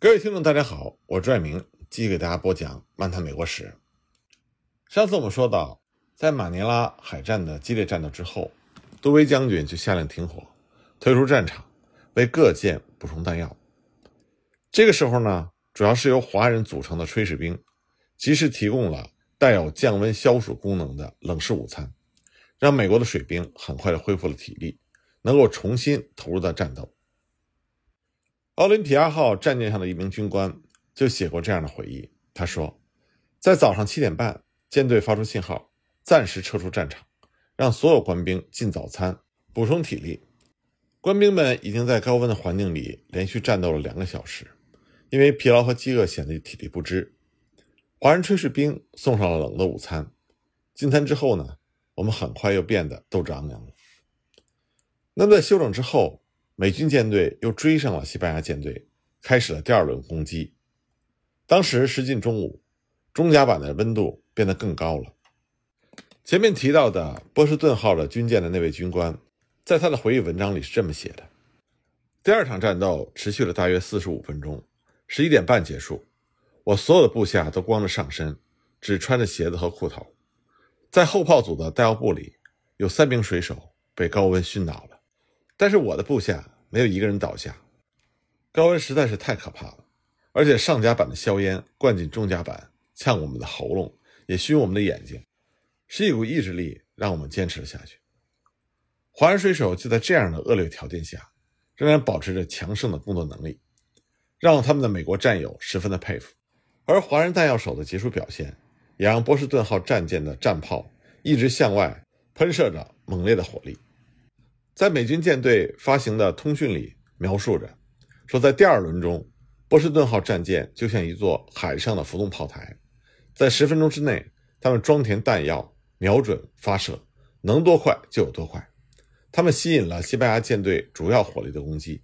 各位听众，大家好，我是朱爱明，继续给大家播讲《漫谈美国史》。上次我们说到，在马尼拉海战的激烈战斗之后，杜威将军就下令停火，退出战场，为各舰补充弹药。这个时候呢，主要是由华人组成的炊事兵，及时提供了带有降温消暑功能的冷式午餐，让美国的水兵很快的恢复了体力，能够重新投入到战斗。奥林匹亚号战舰上的一名军官就写过这样的回忆。他说，在早上七点半，舰队发出信号，暂时撤出战场，让所有官兵进早餐，补充体力。官兵们已经在高温的环境里连续战斗了两个小时，因为疲劳和饥饿显得体力不支。华人炊事兵送上了冷的午餐。进餐之后呢，我们很快又变得斗志昂扬了。那么在休整之后。美军舰队又追上了西班牙舰队，开始了第二轮攻击。当时时近中午，中甲板的温度变得更高了。前面提到的波士顿号的军舰的那位军官，在他的回忆文章里是这么写的：第二场战斗持续了大约四十五分钟，十一点半结束。我所有的部下都光着上身，只穿着鞋子和裤头。在后炮组的弹药部里，有三名水手被高温熏倒了。但是我的部下没有一个人倒下，高温实在是太可怕了，而且上甲板的硝烟灌进中甲板，呛我们的喉咙，也熏我们的眼睛，是一股意志力让我们坚持了下去。华人水手就在这样的恶劣条件下，仍然保持着强盛的工作能力，让他们的美国战友十分的佩服。而华人弹药手的杰出表现，也让波士顿号战舰的战炮一直向外喷射着猛烈的火力。在美军舰队发行的通讯里描述着，说在第二轮中，波士顿号战舰就像一座海上的浮动炮台，在十分钟之内，他们装填弹药、瞄准、发射，能多快就有多快。他们吸引了西班牙舰队主要火力的攻击。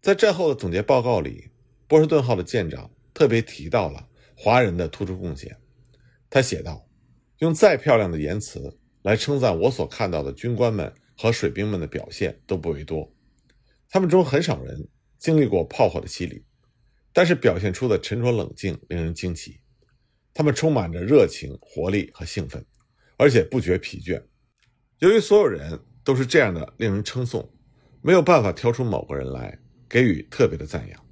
在战后的总结报告里，波士顿号的舰长特别提到了华人的突出贡献。他写道：“用再漂亮的言辞来称赞我所看到的军官们。”和水兵们的表现都不为多，他们中很少人经历过炮火的洗礼，但是表现出的沉着冷静令人惊奇。他们充满着热情、活力和兴奋，而且不觉疲倦。由于所有人都是这样的令人称颂，没有办法挑出某个人来给予特别的赞扬。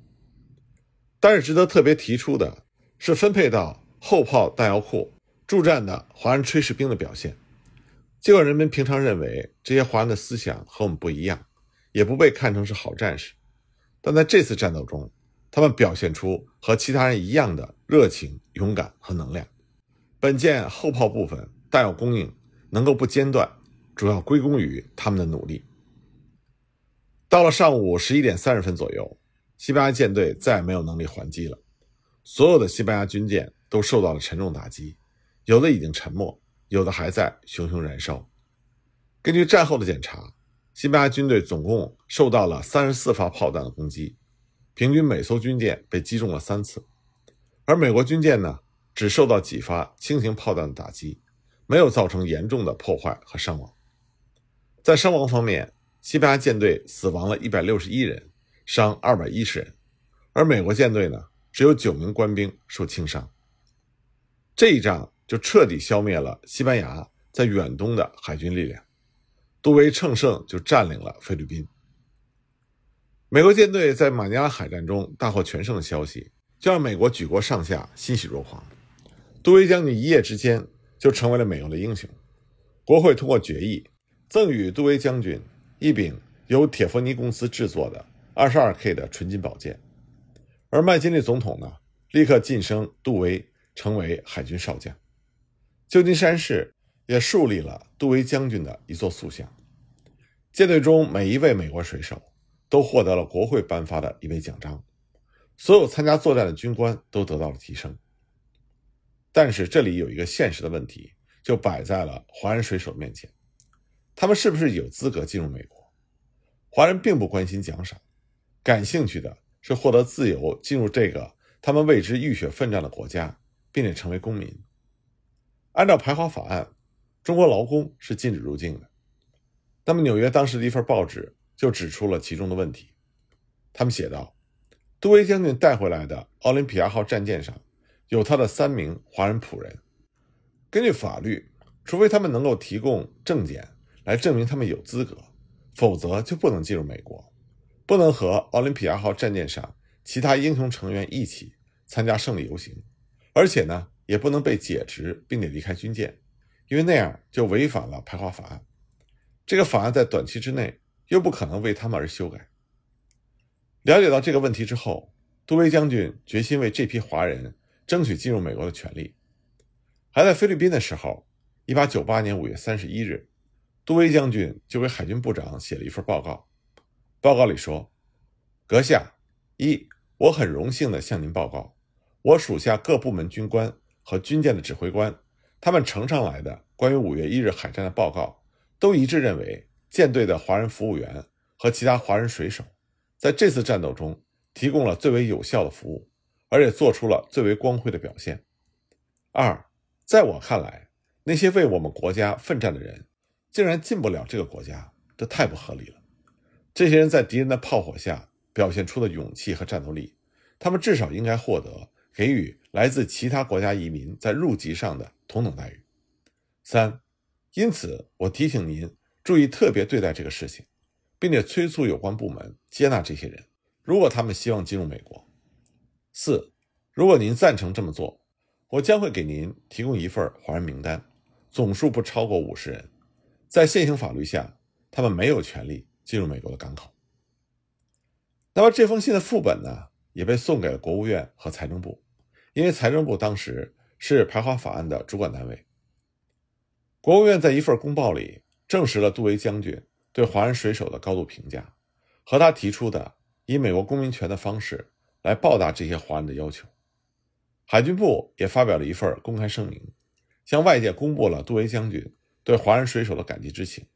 但是值得特别提出的是，分配到后炮弹药库驻战的华人炊事兵的表现。尽管人们平常认为这些华人的思想和我们不一样，也不被看成是好战士，但在这次战斗中，他们表现出和其他人一样的热情、勇敢和能量。本舰后炮部分弹药供应能够不间断，主要归功于他们的努力。到了上午十一点三十分左右，西班牙舰队再也没有能力还击了，所有的西班牙军舰都受到了沉重打击，有的已经沉没。有的还在熊熊燃烧。根据战后的检查，西班牙军队总共受到了三十四发炮弹的攻击，平均每艘军舰被击中了三次。而美国军舰呢，只受到几发轻型炮弹的打击，没有造成严重的破坏和伤亡。在伤亡方面，西班牙舰队死亡了一百六十一人，伤二百一十人，而美国舰队呢，只有九名官兵受轻伤。这一仗。就彻底消灭了西班牙在远东的海军力量，杜威乘胜就占领了菲律宾。美国舰队在马尼拉海战中大获全胜的消息，就让美国举国上下欣喜若狂。杜威将军一夜之间就成为了美国的英雄。国会通过决议，赠予杜威将军一柄由铁佛尼公司制作的 22K 的纯金宝剑，而麦金利总统呢，立刻晋升杜威成为海军少将。旧金山市也树立了杜威将军的一座塑像。舰队中每一位美国水手都获得了国会颁发的一枚奖章，所有参加作战的军官都得到了提升。但是这里有一个现实的问题，就摆在了华人水手面前：他们是不是有资格进入美国？华人并不关心奖赏，感兴趣的是获得自由进入这个他们为之浴血奋战的国家，并且成为公民。按照排华法案，中国劳工是禁止入境的。那么，纽约当时的一份报纸就指出了其中的问题。他们写道：“杜威将军带回来的奥林匹亚号战舰上有他的三名华人仆人。根据法律，除非他们能够提供证件来证明他们有资格，否则就不能进入美国，不能和奥林匹亚号战舰上其他英雄成员一起参加胜利游行，而且呢，也不能被解职并且离开军舰，因为那样就违反了排华法案。这个法案在短期之内又不可能为他们而修改。了解到这个问题之后，杜威将军决心为这批华人争取进入美国的权利。还在菲律宾的时候，1898年5月31日，杜威将军就给海军部长写了一份报告。报告里说：“阁下，一，我很荣幸地向您报告，我属下各部门军官和军舰的指挥官，他们呈上来的关于5月1日海战的报告，都一致认为舰队的华人服务员和其他华人水手。”在这次战斗中，提供了最为有效的服务，而且做出了最为光辉的表现。二，在我看来，那些为我们国家奋战的人，竟然进不了这个国家，这太不合理了。这些人在敌人的炮火下表现出的勇气和战斗力，他们至少应该获得给予来自其他国家移民在入籍上的同等待遇。三，因此我提醒您注意特别对待这个事情。并且催促有关部门接纳这些人，如果他们希望进入美国。四，如果您赞成这么做，我将会给您提供一份华人名单，总数不超过五十人，在现行法律下，他们没有权利进入美国的港口。那么这封信的副本呢，也被送给了国务院和财政部，因为财政部当时是排华法案的主管单位。国务院在一份公报里证实了杜威将军。对华人水手的高度评价，和他提出的以美国公民权的方式来报答这些华人的要求，海军部也发表了一份公开声明，向外界公布了杜威将军对华人水手的感激之情。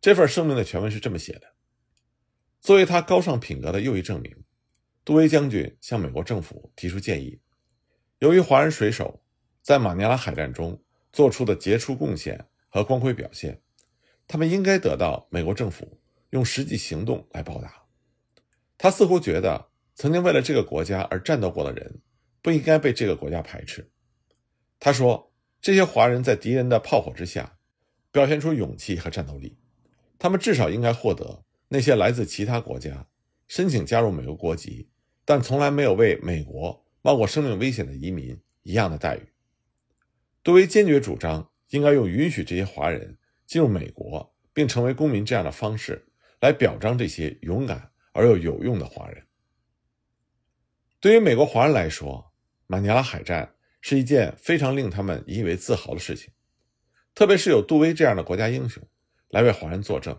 这份声明的全文是这么写的：作为他高尚品格的又一证明，杜威将军向美国政府提出建议，由于华人水手在马尼拉海战中做出的杰出贡献和光辉表现。他们应该得到美国政府用实际行动来报答。他似乎觉得，曾经为了这个国家而战斗过的人，不应该被这个国家排斥。他说：“这些华人在敌人的炮火之下，表现出勇气和战斗力，他们至少应该获得那些来自其他国家申请加入美国国籍，但从来没有为美国冒过生命危险的移民一样的待遇。”杜威坚决主张，应该用允许这些华人。进入美国并成为公民这样的方式来表彰这些勇敢而又有用的华人。对于美国华人来说，马尼拉海战是一件非常令他们引以为自豪的事情，特别是有杜威这样的国家英雄来为华人作证。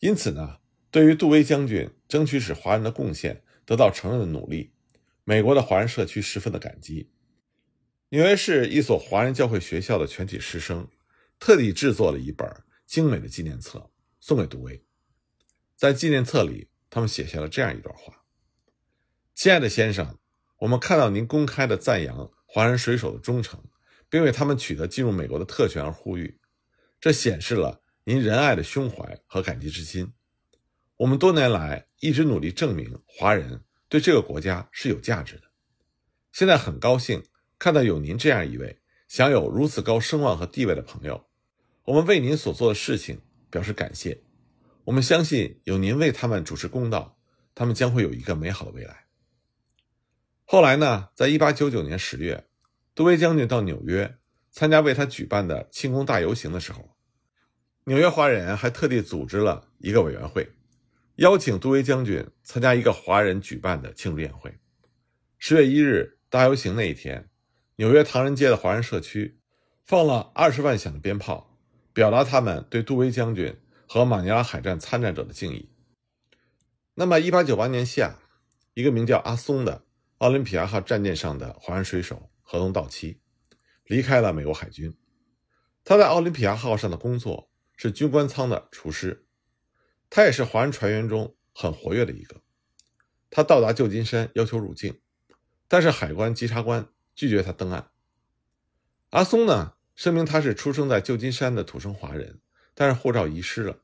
因此呢，对于杜威将军争取使华人的贡献得到承认的努力，美国的华人社区十分的感激。纽约市一所华人教会学校的全体师生。特地制作了一本精美的纪念册，送给杜威。在纪念册里，他们写下了这样一段话：“亲爱的先生，我们看到您公开的赞扬华人水手的忠诚，并为他们取得进入美国的特权而呼吁，这显示了您仁爱的胸怀和感激之心。我们多年来一直努力证明华人对这个国家是有价值的。现在很高兴看到有您这样一位享有如此高声望和地位的朋友。”我们为您所做的事情表示感谢。我们相信有您为他们主持公道，他们将会有一个美好的未来。后来呢，在一八九九年十月，杜威将军到纽约参加为他举办的庆功大游行的时候，纽约华人还特地组织了一个委员会，邀请杜威将军参加一个华人举办的庆祝宴会。十月一日大游行那一天，纽约唐人街的华人社区放了二十万响的鞭炮。表达他们对杜威将军和马尼拉海战参战者的敬意。那么，1898年夏，一个名叫阿松的奥林匹亚号战舰上的华人水手合同到期，离开了美国海军。他在奥林匹亚号上的工作是军官舱的厨师，他也是华人船员中很活跃的一个。他到达旧金山要求入境，但是海关稽查官拒绝他登岸。阿松呢？声明他是出生在旧金山的土生华人，但是护照遗失了。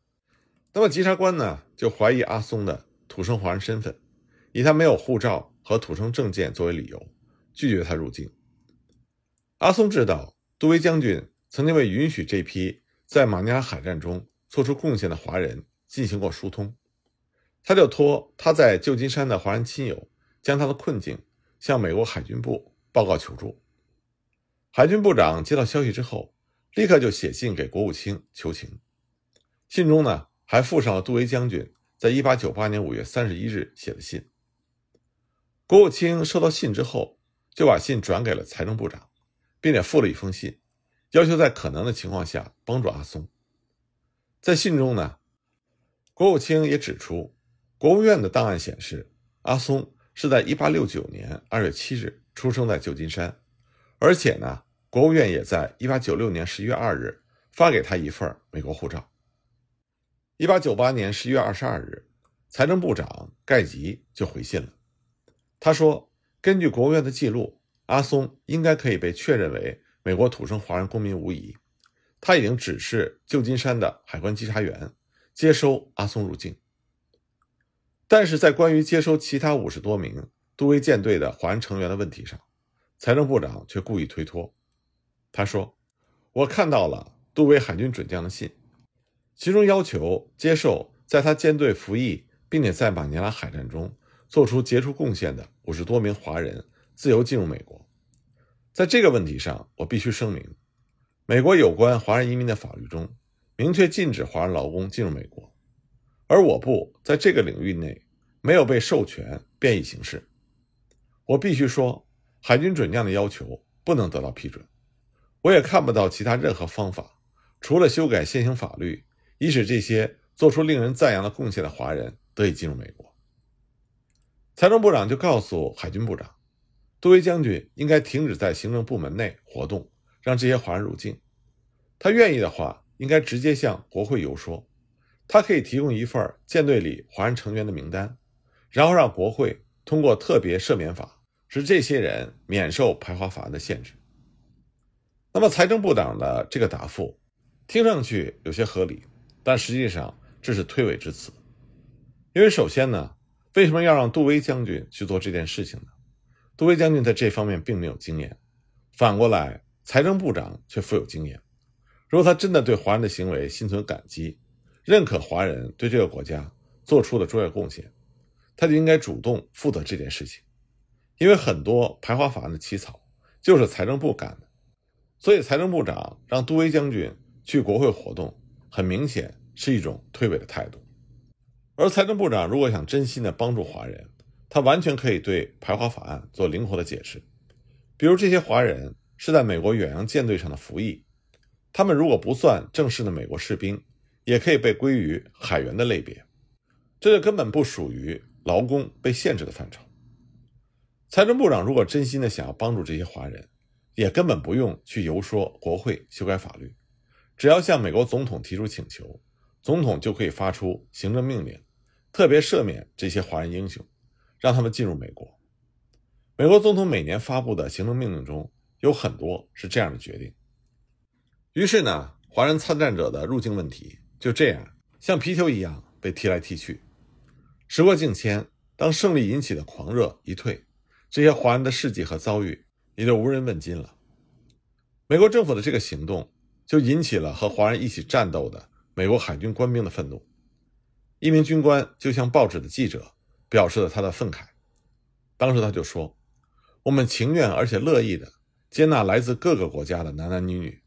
那么，稽查官呢就怀疑阿松的土生华人身份，以他没有护照和土生证件作为理由，拒绝他入境。阿松知道杜威将军曾经为允许这批在马尼拉海战中做出贡献的华人进行过疏通，他就托他在旧金山的华人亲友将他的困境向美国海军部报告求助。海军部长接到消息之后，立刻就写信给国务卿求情。信中呢，还附上了杜威将军在1898年5月31日写的信。国务卿收到信之后，就把信转给了财政部长，并且附了一封信，要求在可能的情况下帮助阿松。在信中呢，国务卿也指出，国务院的档案显示，阿松是在1869年2月7日出生在旧金山。而且呢，国务院也在1896年11月2日发给他一份美国护照。1898年11月22日，财政部长盖吉就回信了，他说：“根据国务院的记录，阿松应该可以被确认为美国土生华人公民无疑。他已经指示旧金山的海关稽查员接收阿松入境。但是在关于接收其他五十多名杜威舰队的华人成员的问题上，财政部长却故意推脱。他说：“我看到了杜威海军准将的信，其中要求接受在他舰队服役，并且在马尼拉海战中做出杰出贡献的五十多名华人自由进入美国。在这个问题上，我必须声明，美国有关华人移民的法律中明确禁止华人劳工进入美国，而我部在这个领域内没有被授权变异行事。我必须说。”海军准将的要求不能得到批准，我也看不到其他任何方法，除了修改现行法律，以使这些做出令人赞扬的贡献的华人得以进入美国。财政部长就告诉海军部长，杜威将军应该停止在行政部门内活动，让这些华人入境。他愿意的话，应该直接向国会游说，他可以提供一份舰队里华人成员的名单，然后让国会通过特别赦免法。使这些人免受排华法案的限制。那么，财政部长的这个答复听上去有些合理，但实际上这是推诿之词。因为首先呢，为什么要让杜威将军去做这件事情呢？杜威将军在这方面并没有经验，反过来，财政部长却富有经验。如果他真的对华人的行为心存感激，认可华人对这个国家做出的卓越贡献，他就应该主动负责这件事情。因为很多排华法案的起草就是财政部干的，所以财政部长让杜威将军去国会活动，很明显是一种推诿的态度。而财政部长如果想真心的帮助华人，他完全可以对排华法案做灵活的解释，比如这些华人是在美国远洋舰队上的服役，他们如果不算正式的美国士兵，也可以被归于海员的类别，这就根本不属于劳工被限制的范畴。财政部长如果真心的想要帮助这些华人，也根本不用去游说国会修改法律，只要向美国总统提出请求，总统就可以发出行政命令，特别赦免这些华人英雄，让他们进入美国。美国总统每年发布的行政命令中有很多是这样的决定。于是呢，华人参战者的入境问题就这样像皮球一样被踢来踢去。时过境迁，当胜利引起的狂热一退。这些华人的事迹和遭遇也就无人问津了。美国政府的这个行动就引起了和华人一起战斗的美国海军官兵的愤怒。一名军官就向报纸的记者表示了他的愤慨。当时他就说：“我们情愿而且乐意的接纳来自各个国家的男男女女，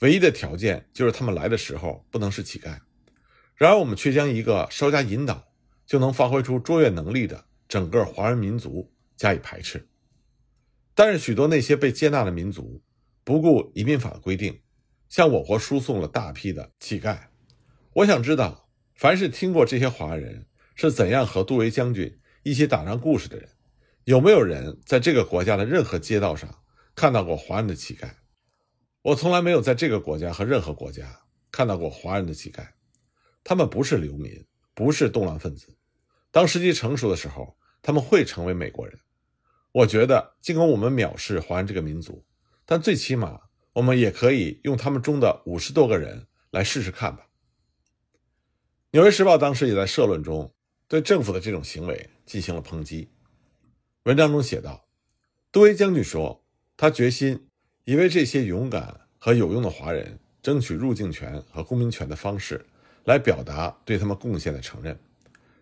唯一的条件就是他们来的时候不能是乞丐。然而我们却将一个稍加引导就能发挥出卓越能力的整个华人民族。”加以排斥，但是许多那些被接纳的民族不顾移民法的规定，向我国输送了大批的乞丐。我想知道，凡是听过这些华人是怎样和杜威将军一起打仗故事的人，有没有人在这个国家的任何街道上看到过华人的乞丐？我从来没有在这个国家和任何国家看到过华人的乞丐，他们不是流民，不是动乱分子。当时机成熟的时候，他们会成为美国人。我觉得，尽管我们藐视华人这个民族，但最起码我们也可以用他们中的五十多个人来试试看吧。《纽约时报》当时也在社论中对政府的这种行为进行了抨击。文章中写道：“杜威将军说，他决心以为这些勇敢和有用的华人争取入境权和公民权的方式，来表达对他们贡献的承认。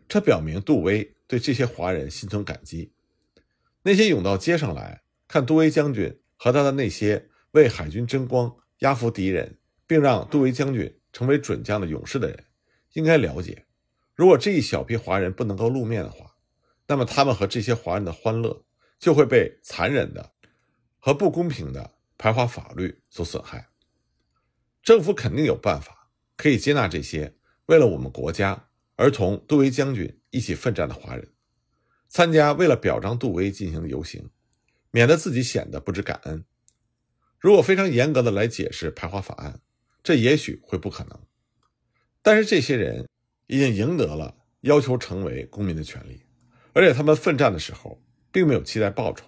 这表明杜威对这些华人心存感激。那些涌到街上来看杜威将军和他的那些为海军争光、压服敌人，并让杜威将军成为准将的勇士的人，应该了解，如果这一小批华人不能够露面的话。”那么，他们和这些华人的欢乐就会被残忍的和不公平的排华法律所损害。政府肯定有办法可以接纳这些为了我们国家而同杜威将军一起奋战的华人，参加为了表彰杜威进行的游行，免得自己显得不知感恩。如果非常严格的来解释排华法案，这也许会不可能。但是这些人已经赢得了要求成为公民的权利。而且他们奋战的时候，并没有期待报酬。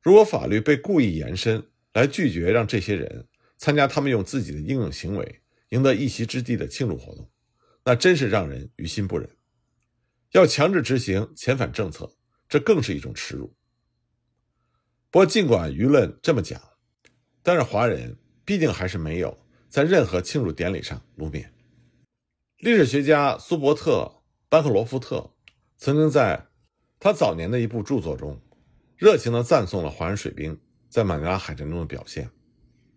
如果法律被故意延伸来拒绝让这些人参加他们用自己的英勇行为赢得一席之地的庆祝活动，那真是让人于心不忍。要强制执行遣返政策，这更是一种耻辱。不过，尽管舆论这么讲，但是华人毕竟还是没有在任何庆祝典礼上露面。历史学家苏伯特·班克罗夫特曾经在。他早年的一部著作中，热情地赞颂了华人水兵在马尼拉海战中的表现。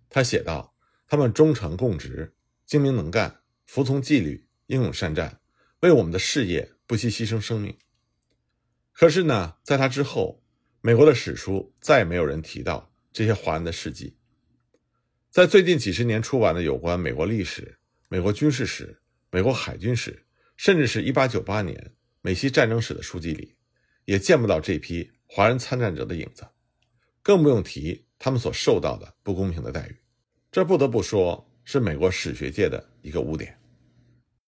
他写道：“他们忠诚共职，精明能干，服从纪律，英勇善战，为我们的事业不惜牺牲生命。”可是呢，在他之后，美国的史书再也没有人提到这些华人的事迹。在最近几十年出版的有关美国历史、美国军事史、美国海军史，甚至是一八九八年美西战争史的书籍里。也见不到这批华人参战者的影子，更不用提他们所受到的不公平的待遇。这不得不说是美国史学界的一个污点。